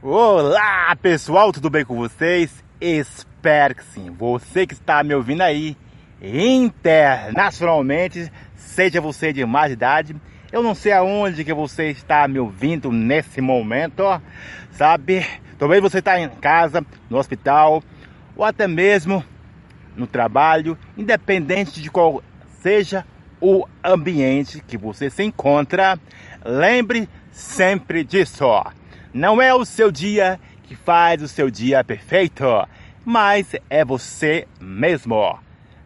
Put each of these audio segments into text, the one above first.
Olá pessoal, tudo bem com vocês? Espero que sim. Você que está me ouvindo aí internacionalmente, seja você de mais idade, eu não sei aonde que você está me ouvindo nesse momento, sabe? Talvez você está em casa, no hospital, ou até mesmo no trabalho, independente de qual seja o ambiente que você se encontra, lembre sempre disso. Não é o seu dia que faz o seu dia perfeito, mas é você mesmo.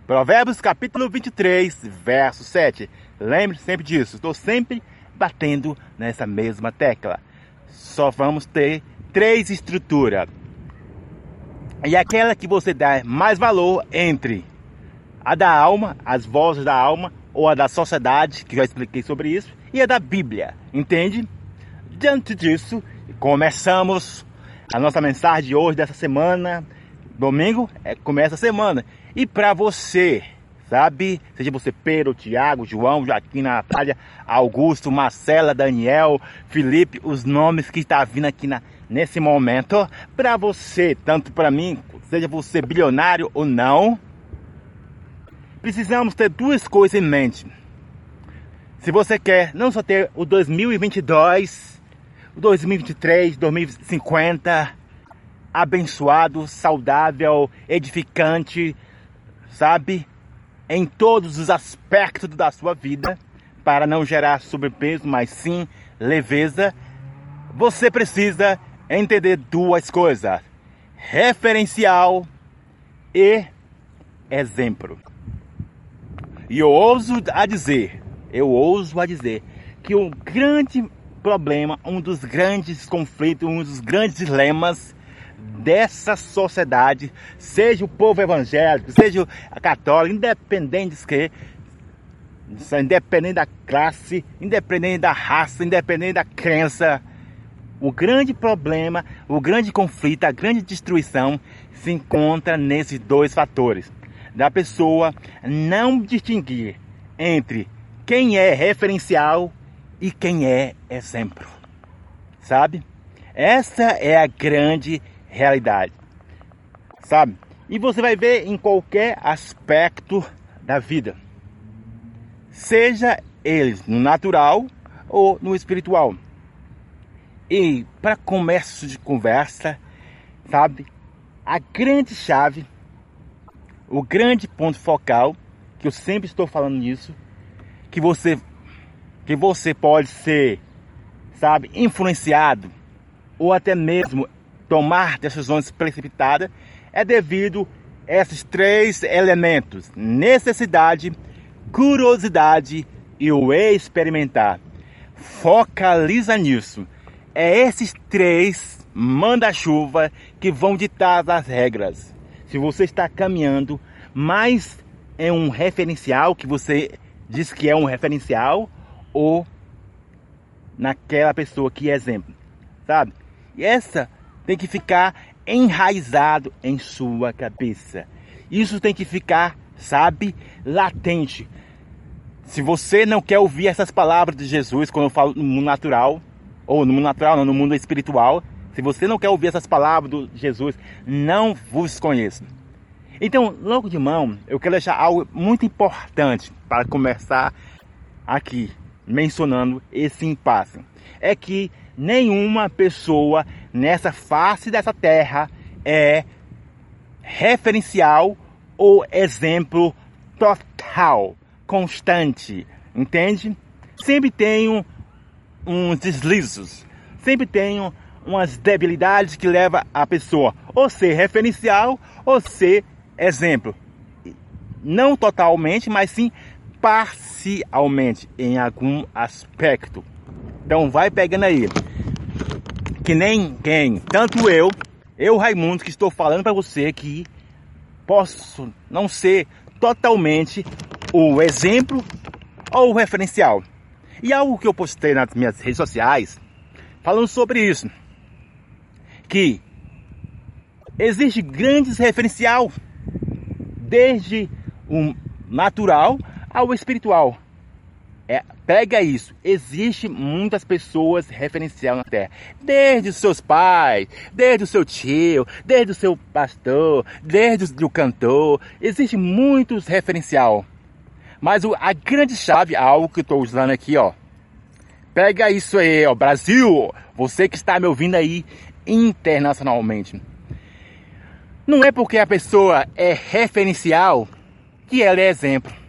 Provérbios capítulo 23, verso 7. Lembre sempre disso. Estou sempre batendo nessa mesma tecla. Só vamos ter três estruturas. E aquela que você dá mais valor entre a da alma, as vozes da alma, ou a da sociedade, que já expliquei sobre isso, e a da Bíblia, entende? Diante disso, começamos a nossa mensagem de hoje, dessa semana. Domingo é, começa a semana. E para você, sabe? Seja você Pedro, Tiago, João, Joaquim, Natália, Augusto, Marcela, Daniel, Felipe, os nomes que está vindo aqui na, nesse momento. Para você, tanto para mim, seja você bilionário ou não, precisamos ter duas coisas em mente. Se você quer não só ter o 2022, o 2023, 2050 abençoado, saudável, edificante, sabe? Em todos os aspectos da sua vida, para não gerar sobrepeso, mas sim leveza, você precisa entender duas coisas: referencial e exemplo. E eu ouso a dizer, eu ouso a dizer que o grande problema, um dos grandes conflitos, um dos grandes dilemas dessa sociedade, seja o povo evangélico, seja a católica, independente de que, independente da classe, independente da raça, independente da crença, o grande problema, o grande conflito, a grande destruição se encontra nesses dois fatores. Da pessoa não distinguir entre quem é referencial e quem é exemplo. Sabe? Essa é a grande realidade. Sabe? E você vai ver em qualquer aspecto da vida. Seja eles no natural ou no espiritual. E para começo de conversa, sabe? A grande chave o grande ponto focal, que eu sempre estou falando nisso, que você que você pode ser, sabe, influenciado ou até mesmo tomar decisões precipitadas é devido a esses três elementos: necessidade, curiosidade e o experimentar. Focaliza nisso. É esses três manda-chuva que vão ditar as regras se você está caminhando mais é um referencial que você diz que é um referencial ou naquela pessoa que é exemplo, sabe? E essa tem que ficar enraizado em sua cabeça. Isso tem que ficar, sabe, latente. Se você não quer ouvir essas palavras de Jesus quando eu falo no mundo natural, ou no mundo natural, não, no mundo espiritual, se você não quer ouvir essas palavras de Jesus, não vos conheço. Então, logo de mão, eu quero deixar algo muito importante para começar aqui, mencionando esse impasse. É que nenhuma pessoa nessa face dessa terra é referencial ou exemplo total, constante, entende? Sempre tenho uns deslizos, sempre tenho umas debilidades que leva a pessoa ou ser referencial ou ser exemplo. Não totalmente, mas sim parcialmente em algum aspecto. Então vai pegando aí. Que nem quem, tanto eu, eu Raimundo que estou falando para você que posso não ser totalmente o exemplo ou o referencial. E algo que eu postei nas minhas redes sociais falando sobre isso que existe grandes referencial desde o natural ao espiritual. É, pega isso. Existe muitas pessoas referencial na Terra. Desde os seus pais, desde o seu tio, desde o seu pastor, desde o cantor. Existe muitos referencial. Mas o, a grande chave, algo que eu estou usando aqui, ó. Pega isso aí, ó. Brasil, você que está me ouvindo aí internacionalmente. Não é porque a pessoa é referencial que ela é exemplo.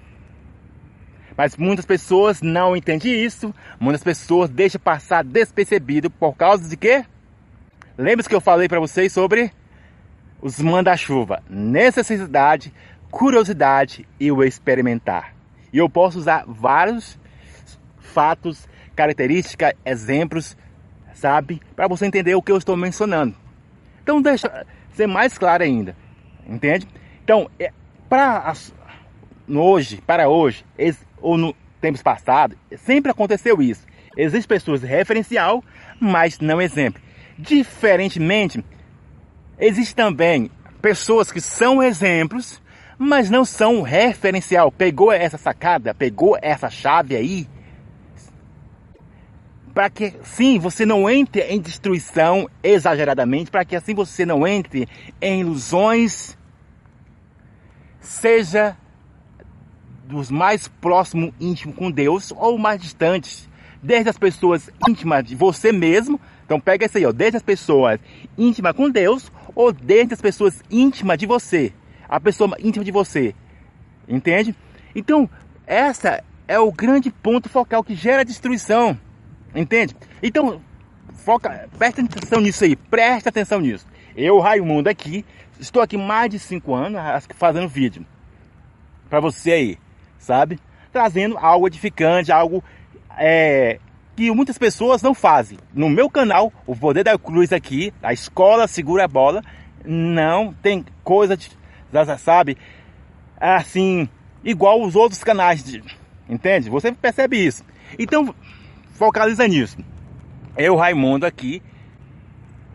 Mas muitas pessoas não entendem isso, muitas pessoas deixam passar despercebido por causa de quê? Lembra-se que eu falei para vocês sobre os manda-chuva, necessidade, curiosidade e o experimentar. E eu posso usar vários fatos, características, exemplos, sabe, para você entender o que eu estou mencionando. Então deixa ser mais claro ainda, entende? Então, é, para hoje, para hoje, ou no tempos passados, sempre aconteceu isso. Existem pessoas referencial, mas não exemplo. Diferentemente, existe também pessoas que são exemplos, mas não são referencial. Pegou essa sacada, pegou essa chave aí, para que sim você não entre em destruição exageradamente, para que assim você não entre em ilusões, seja dos mais próximos íntimos com Deus ou mais distantes, desde as pessoas íntimas de você mesmo, então pega isso aí, ó, desde as pessoas íntimas com Deus ou desde as pessoas íntimas de você, a pessoa íntima de você, entende? Então, essa é o grande ponto focal que gera destruição, entende? Então, foca, presta atenção nisso aí, presta atenção nisso. Eu, Raimundo, aqui, estou aqui mais de 5 anos fazendo vídeo para você aí sabe? Trazendo algo edificante, algo é, que muitas pessoas não fazem. No meu canal, o Poder da Cruz aqui, a escola segura a bola, não tem coisa, de, sabe? Assim, igual os outros canais, de, entende? Você percebe isso. Então, focaliza nisso. Eu, Raimundo, aqui,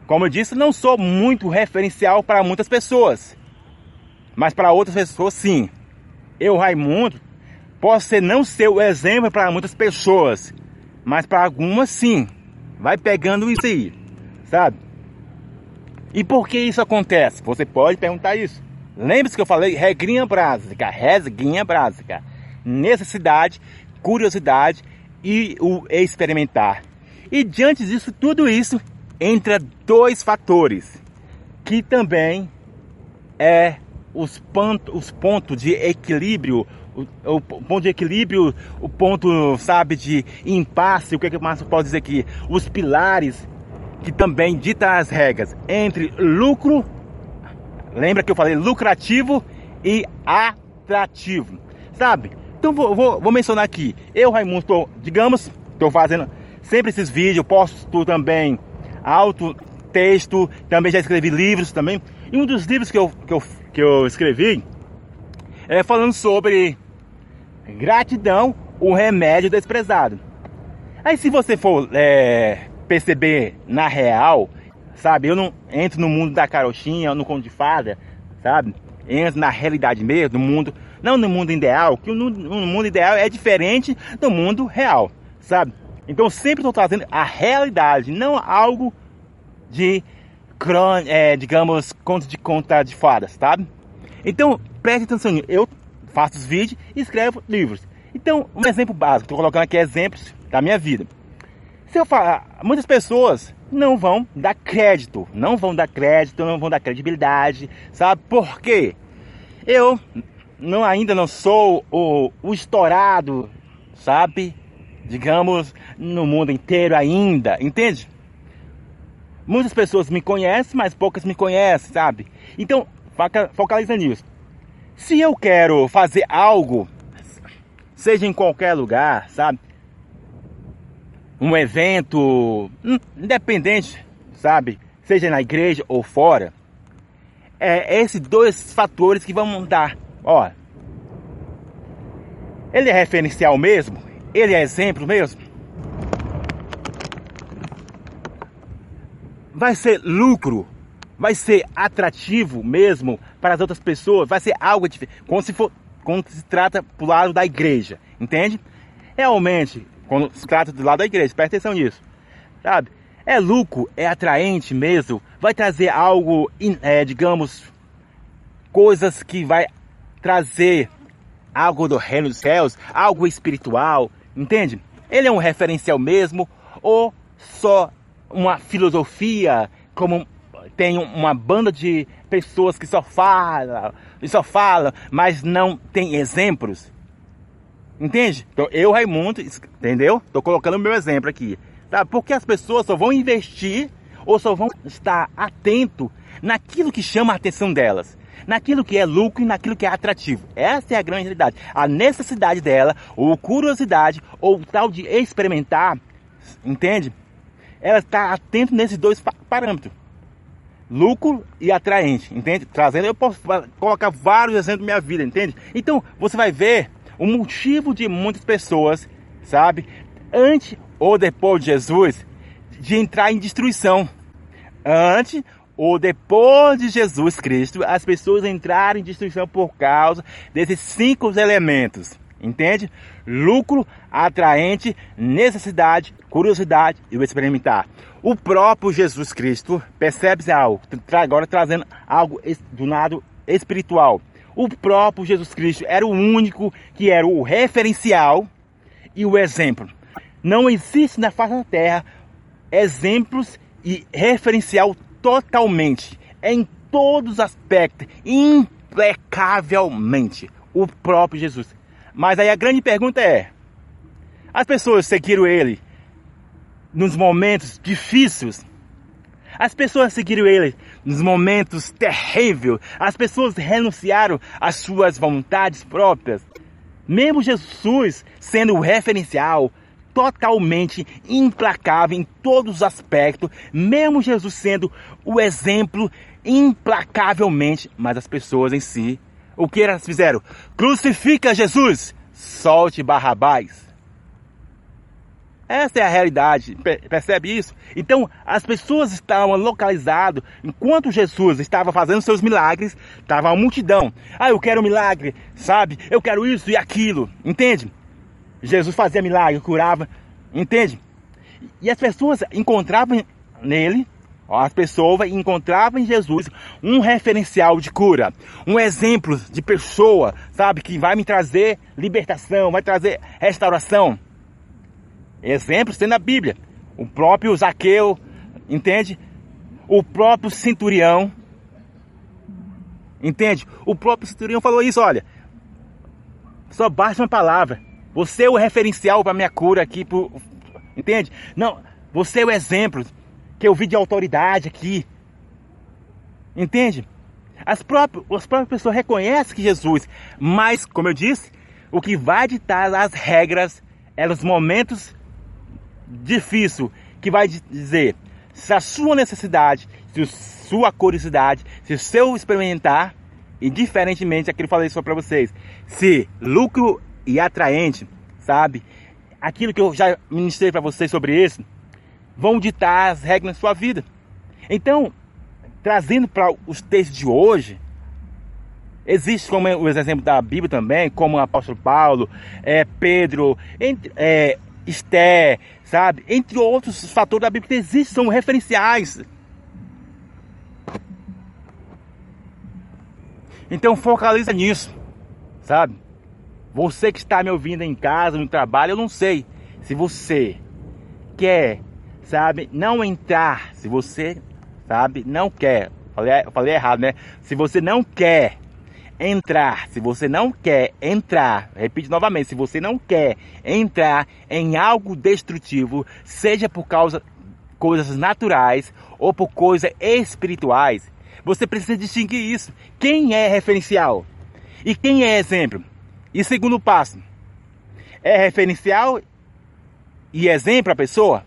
como eu disse, não sou muito referencial para muitas pessoas. Mas para outras pessoas, sim. Eu, Raimundo, Pode não ser o exemplo para muitas pessoas, mas para algumas sim. Vai pegando isso aí, sabe? E por que isso acontece? Você pode perguntar isso. Lembre-se que eu falei regrinha básica, regrinha básica. Necessidade, curiosidade e o experimentar. E diante disso, tudo isso, entra dois fatores que também é os, pontos, os pontos de equilíbrio o, o, ponto de equilíbrio, o ponto, sabe, de impasse, o que, é que Márcio pode dizer aqui? Os pilares que também ditam as regras entre lucro, lembra que eu falei lucrativo e atrativo, sabe? Então vou, vou, vou mencionar aqui, eu Raimundo, tô, digamos, estou fazendo sempre esses vídeos, posto também alto texto, também já escrevi livros também, e um dos livros que eu, que eu, que eu escrevi é falando sobre Gratidão, o remédio desprezado. Aí se você for é, perceber na real, sabe, eu não entro no mundo da carochinha, no conto de fada, sabe? Entro na realidade mesmo, no mundo, não no mundo ideal, que no mundo ideal é diferente do mundo real, sabe? Então sempre estou trazendo a realidade, não algo de, é, digamos, contos de conta de fadas, sabe? Então preste atenção, eu faço os vídeos e escrevo livros. Então, um exemplo básico, estou colocando aqui exemplos da minha vida. Se eu falar, muitas pessoas não vão dar crédito, não vão dar crédito, não vão dar credibilidade, sabe por quê? Eu não, ainda não sou o, o estourado, sabe? Digamos, no mundo inteiro ainda, entende? Muitas pessoas me conhecem, mas poucas me conhecem, sabe? Então, focaliza nisso. Se eu quero fazer algo, seja em qualquer lugar, sabe? Um evento, hum, independente, sabe? Seja na igreja ou fora, é esses dois fatores que vão mudar. Ó, ele é referencial mesmo? Ele é exemplo mesmo? Vai ser lucro vai ser atrativo mesmo para as outras pessoas, vai ser algo diferente, quando se for, quando se trata pro lado da igreja, entende? realmente, quando se trata do lado da igreja, presta atenção nisso, sabe? É lucro, é atraente mesmo, vai trazer algo, é, digamos, coisas que vai trazer algo do reino dos céus, algo espiritual, entende? Ele é um referencial mesmo ou só uma filosofia, como tem uma banda de pessoas que só falam, só falam, mas não tem exemplos? Entende? Então eu, Raimundo, entendeu? Tô colocando o meu exemplo aqui. Tá? Porque as pessoas só vão investir ou só vão estar atento naquilo que chama a atenção delas naquilo que é lucro e naquilo que é atrativo. Essa é a grande realidade. A necessidade dela, ou curiosidade, ou tal de experimentar, entende? Ela está atento nesses dois parâmetros. Lucro e atraente, entende? Trazendo, eu posso colocar vários exemplos da minha vida, entende? Então, você vai ver o motivo de muitas pessoas, sabe, antes ou depois de Jesus, de entrar em destruição. Antes ou depois de Jesus Cristo, as pessoas entraram em destruição por causa desses cinco elementos. Entende? Lucro, atraente, necessidade, curiosidade e o experimentar. O próprio Jesus Cristo, percebe-se algo, agora trazendo algo do lado espiritual. O próprio Jesus Cristo era o único que era o referencial e o exemplo. Não existe na face da terra exemplos e referencial totalmente, em todos os aspectos, impecavelmente, o próprio Jesus. Mas aí a grande pergunta é: as pessoas seguiram ele nos momentos difíceis? As pessoas seguiram ele nos momentos terríveis? As pessoas renunciaram às suas vontades próprias? Mesmo Jesus sendo o referencial, totalmente implacável em todos os aspectos, mesmo Jesus sendo o exemplo implacavelmente, mas as pessoas em si, o que elas fizeram? Crucifica Jesus, solte Barrabás. Essa é a realidade, percebe isso? Então, as pessoas estavam localizadas, enquanto Jesus estava fazendo seus milagres, estava uma multidão. Ah, eu quero um milagre, sabe? Eu quero isso e aquilo, entende? Jesus fazia milagre, curava, entende? E as pessoas encontravam nele, as pessoas encontravam em Jesus um referencial de cura, um exemplo de pessoa, sabe, que vai me trazer libertação, vai trazer restauração. Exemplos tem na Bíblia. O próprio Zaqueu, entende? O próprio centurião, entende? O próprio centurião falou isso, olha, só basta uma palavra você é o referencial para minha cura aqui, pro, entende? Não, você é o exemplo que eu vi de autoridade aqui. Entende? As próprias, as próprias pessoas reconhecem que Jesus, mas, como eu disse, o que vai ditar as regras é nos momentos difíceis, que vai dizer se a sua necessidade, se a sua curiosidade, se o seu experimentar, e diferentemente aquilo que eu falei só para vocês, se lucro e atraente, sabe? Aquilo que eu já ministrei para vocês sobre isso, vão ditar as regras na sua vida. Então, trazendo para os textos de hoje, existe como o exemplo da Bíblia também, como o apóstolo Paulo, é, Pedro, entre, é, Esté, sabe? Entre outros fatores da Bíblia que existem, são referenciais. Então focaliza nisso, sabe? Você que está me ouvindo em casa, no trabalho, eu não sei se você quer, sabe, não entrar, se você, sabe, não quer, falei, falei errado, né? Se você não quer entrar, se você não quer entrar, repito novamente, se você não quer entrar em algo destrutivo, seja por causa coisas naturais ou por coisas espirituais, você precisa distinguir isso. Quem é referencial? E quem é exemplo? E segundo passo, é referencial e exemplo a pessoa?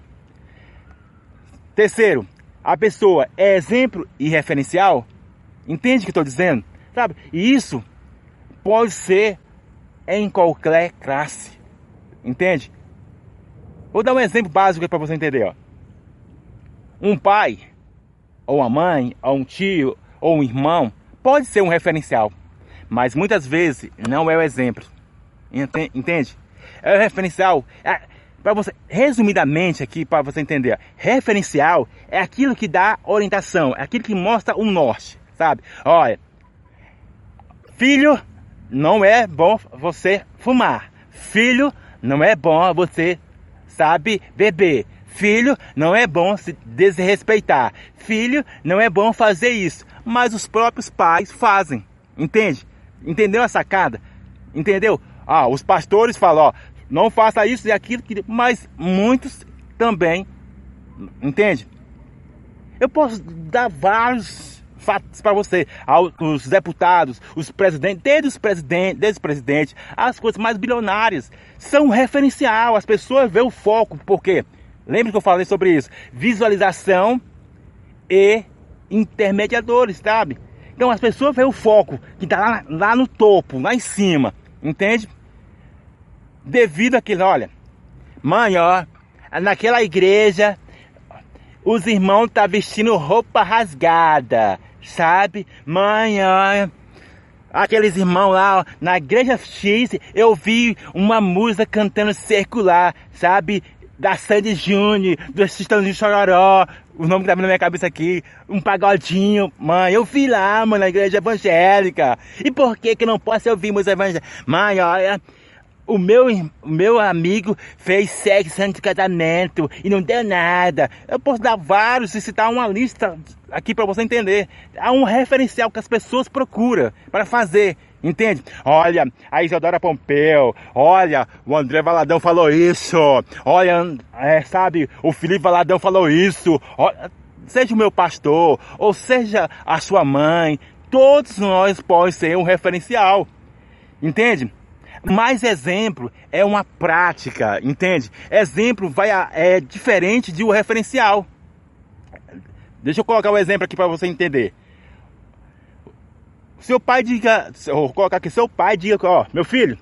Terceiro, a pessoa é exemplo e referencial? Entende o que estou dizendo? Sabe? E isso pode ser em qualquer classe. Entende? Vou dar um exemplo básico para você entender. Ó. Um pai, ou uma mãe, ou um tio, ou um irmão, pode ser um referencial mas muitas vezes não é o exemplo. Entende? É o referencial. É, para você, resumidamente aqui, para você entender, referencial é aquilo que dá orientação, é aquilo que mostra o norte, sabe? Olha, filho, não é bom você fumar. Filho, não é bom você, sabe, beber. Filho, não é bom se desrespeitar. Filho, não é bom fazer isso. Mas os próprios pais fazem. Entende? Entendeu a sacada? Entendeu? Ah, os pastores falam, ó, não faça isso e aquilo, mas muitos também, entende? Eu posso dar vários fatos para você, os deputados, os presidentes, desde os presidentes, desde os presidentes, as coisas mais bilionárias são um referencial, as pessoas veem o foco, porque lembra que eu falei sobre isso? Visualização e intermediadores, sabe? Então as pessoas veem o foco que está lá, lá no topo, lá em cima, entende? devido àquilo, olha, mãe, ó, naquela igreja, os irmãos tá vestindo roupa rasgada, sabe? Mãe, ó, aqueles irmãos lá, ó, na igreja X, eu vi uma música cantando circular, sabe? Da Sandy Júnior, do de Chororó, o nome que tá na minha cabeça aqui, um pagodinho, mãe, eu vi lá, mano, na igreja evangélica. E por que que não posso ouvir música evangélica? Mãe, olha, o meu, meu amigo fez sexo antes de casamento e não deu nada. Eu posso dar vários e citar uma lista aqui para você entender. Há um referencial que as pessoas procuram para fazer. Entende? Olha, a Isadora Pompeu, olha, o André Valadão falou isso, olha, é, sabe, o Felipe Valadão falou isso, olha, seja o meu pastor, ou seja a sua mãe, todos nós podemos ser um referencial. Entende? Mais exemplo é uma prática, entende? Exemplo vai a, é diferente de um referencial. Deixa eu colocar um exemplo aqui para você entender. Seu pai diga, vou colocar aqui, seu pai diga, ó, meu filho,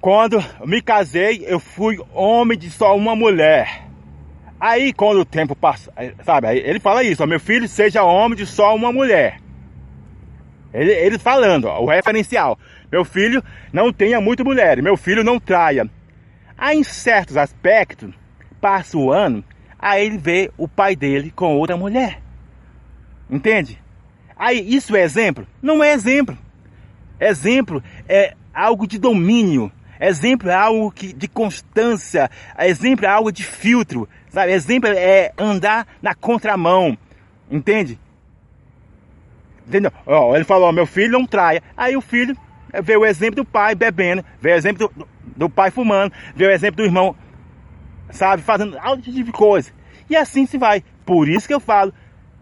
quando me casei, eu fui homem de só uma mulher. Aí, quando o tempo passa, sabe, ele fala isso, ó, meu filho, seja homem de só uma mulher. Ele, falando, ó, o referencial. Meu filho não tenha muita mulher, meu filho não traia. Aí em certos aspectos, passa o ano, aí ele vê o pai dele com outra mulher. Entende? Aí isso é exemplo? Não é exemplo. Exemplo é algo de domínio. Exemplo é algo que, de constância. Exemplo é algo de filtro. Sabe? Exemplo é andar na contramão. Entende? Entendeu? Ó, ele falou, meu filho não traia. Aí o filho vê o exemplo do pai bebendo, vê o exemplo do, do pai fumando, vê o exemplo do irmão, sabe, fazendo algo tipo de coisa. E assim se vai. Por isso que eu falo,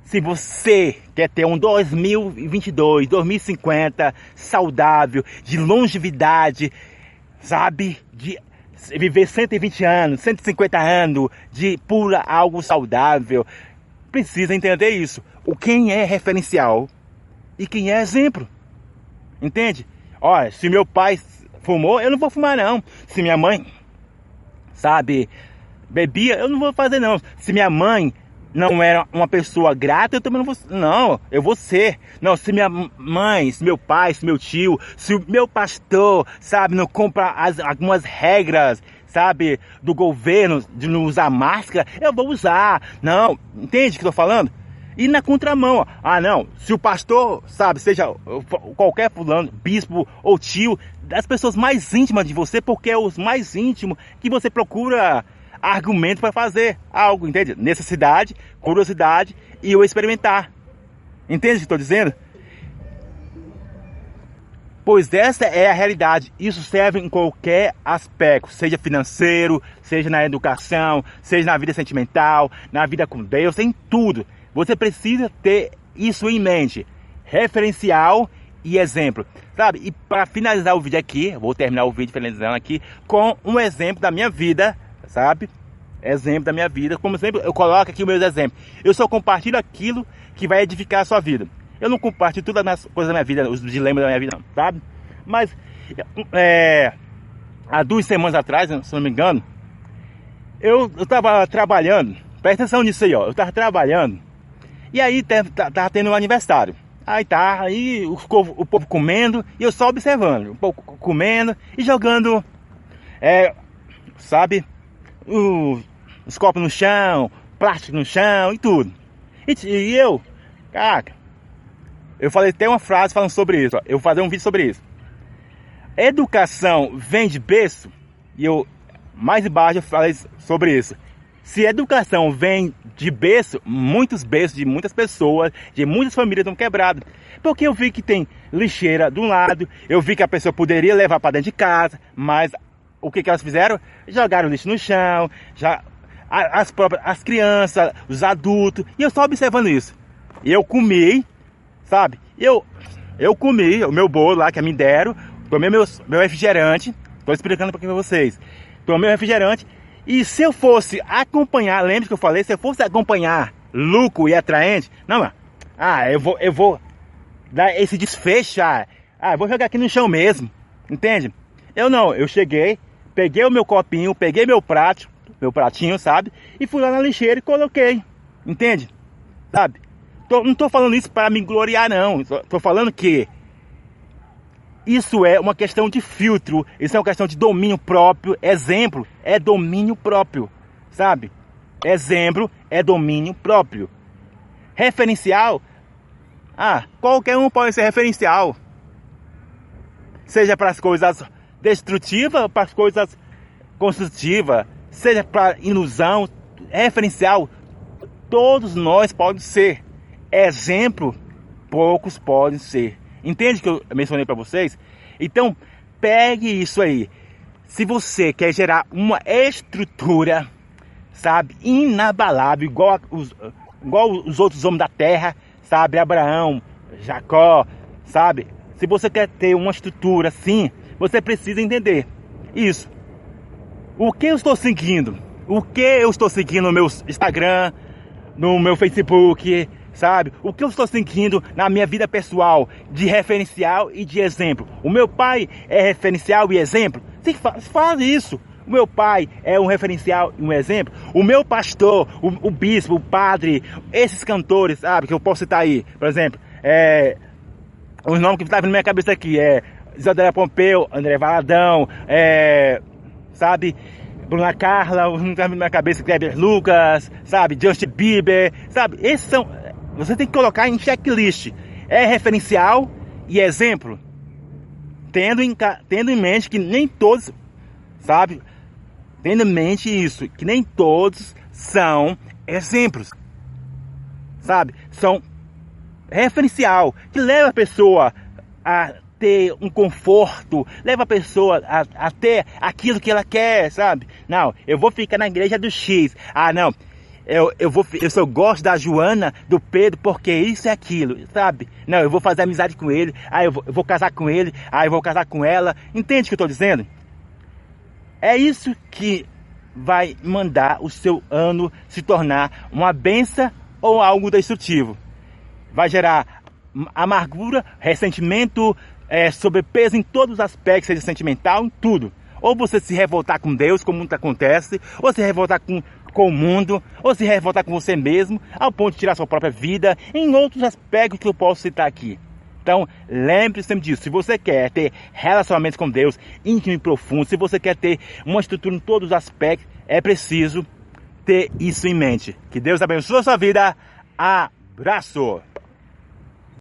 se você quer ter um 2022, 2050 saudável, de longevidade, sabe, de viver 120 anos, 150 anos, de pura algo saudável, precisa entender isso. O quem é referencial e quem é exemplo. Entende? Olha, se meu pai fumou, eu não vou fumar não. Se minha mãe, sabe, bebia, eu não vou fazer não. Se minha mãe não era uma pessoa grata, eu também não vou. Não, eu vou ser. Não, se minha mãe, se meu pai, se meu tio, se o meu pastor, sabe, não compra as, algumas regras, sabe, do governo de não usar máscara, eu vou usar. Não, entende o que eu tô falando? E na contramão, ah não, se o pastor, sabe, seja qualquer fulano, bispo ou tio, das pessoas mais íntimas de você, porque é os mais íntimos que você procura argumento para fazer algo, entende? Necessidade, curiosidade e o experimentar. Entende o que estou dizendo? Pois essa é a realidade. Isso serve em qualquer aspecto, seja financeiro, seja na educação, seja na vida sentimental, na vida com Deus, em tudo. Você precisa ter isso em mente. Referencial e exemplo. Sabe? E para finalizar o vídeo aqui, vou terminar o vídeo finalizando aqui com um exemplo da minha vida, sabe? Exemplo da minha vida. Como sempre, eu coloco aqui meus exemplos. Eu só compartilho aquilo que vai edificar a sua vida. Eu não compartilho todas as coisas da minha vida, os dilemas da minha vida, não, sabe? Mas, é, há duas semanas atrás, se não me engano, eu estava trabalhando, presta atenção nisso aí, ó. Eu estava trabalhando e aí tava tendo um aniversário. Aí tá, aí o povo, o povo comendo e eu só observando, o povo comendo e jogando, é, sabe, o, os copos no chão, plástico no chão e tudo. E, e eu, cara, eu falei até uma frase falando sobre isso, ó, eu vou fazer um vídeo sobre isso. Educação vem de berço, e eu mais embaixo eu falei sobre isso. Se educação vem de berço, muitos berços de muitas pessoas, de muitas famílias estão quebradas. Porque eu vi que tem lixeira de um lado, eu vi que a pessoa poderia levar para dentro de casa, mas o que, que elas fizeram? Jogaram lixo no chão, já, as próprias as crianças, os adultos, e eu só observando isso. E eu comi, sabe? Eu, eu comi o meu bolo lá que me deram, tomei meu, meu refrigerante, estou explicando para vocês. Tomei o refrigerante e se eu fosse acompanhar, lembra que eu falei, se eu fosse acompanhar lucro e atraente, não, ah, eu vou, eu vou dar esse desfecho, ah, ah, vou jogar aqui no chão mesmo, entende? Eu não, eu cheguei, peguei o meu copinho, peguei meu prato, meu pratinho, sabe? E fui lá na lixeira e coloquei, entende? Sabe? Tô, não tô falando isso para me gloriar, não. Tô falando que isso é uma questão de filtro, isso é uma questão de domínio próprio. Exemplo é domínio próprio, sabe? Exemplo é domínio próprio. Referencial, ah, qualquer um pode ser referencial. Seja para as coisas destrutivas, para as coisas construtivas, seja para ilusão, referencial, todos nós podemos ser. Exemplo, poucos podem ser. Entende que eu mencionei para vocês? Então, pegue isso aí. Se você quer gerar uma estrutura, sabe, inabalável, igual os, igual os outros homens da terra, sabe, Abraão, Jacó, sabe? Se você quer ter uma estrutura assim, você precisa entender isso. O que eu estou seguindo? O que eu estou seguindo no meu Instagram, no meu Facebook, sabe? O que eu estou sentindo na minha vida pessoal de referencial e de exemplo. O meu pai é referencial e exemplo. Se faz isso. O meu pai é um referencial e um exemplo. O meu pastor, o, o bispo, o padre, esses cantores, sabe? Que eu posso citar aí, por exemplo, é, os nomes que estão na minha cabeça aqui é Isadora Pompeu, André Valadão, é, sabe? Bruna Carla, os nomes que estão na minha cabeça, Kleber Lucas, sabe? Justin Bieber, sabe? Esses são você tem que colocar em checklist. É referencial e exemplo. Tendo em, tendo em mente que nem todos, sabe? Tendo em mente isso, que nem todos são exemplos. Sabe? São referencial, que leva a pessoa a ter um conforto, leva a pessoa a, a, ter aquilo que ela quer, sabe? Não, eu vou ficar na igreja do X. Ah, não, eu, eu, vou, eu só gosto da Joana, do Pedro, porque isso é aquilo, sabe? Não, eu vou fazer amizade com ele, aí eu vou, eu vou casar com ele, aí eu vou casar com ela. Entende o que eu estou dizendo? É isso que vai mandar o seu ano se tornar uma benção ou algo destrutivo. Vai gerar amargura, ressentimento, é, sobrepeso em todos os aspectos, seja sentimental, em tudo. Ou você se revoltar com Deus, como muito acontece, ou se revoltar com, com o mundo, ou se revoltar com você mesmo, ao ponto de tirar sua própria vida, em outros aspectos que eu posso citar aqui. Então, lembre-se sempre disso. Se você quer ter relacionamentos com Deus íntimo e profundo, se você quer ter uma estrutura em todos os aspectos, é preciso ter isso em mente. Que Deus abençoe a sua vida. Abraço!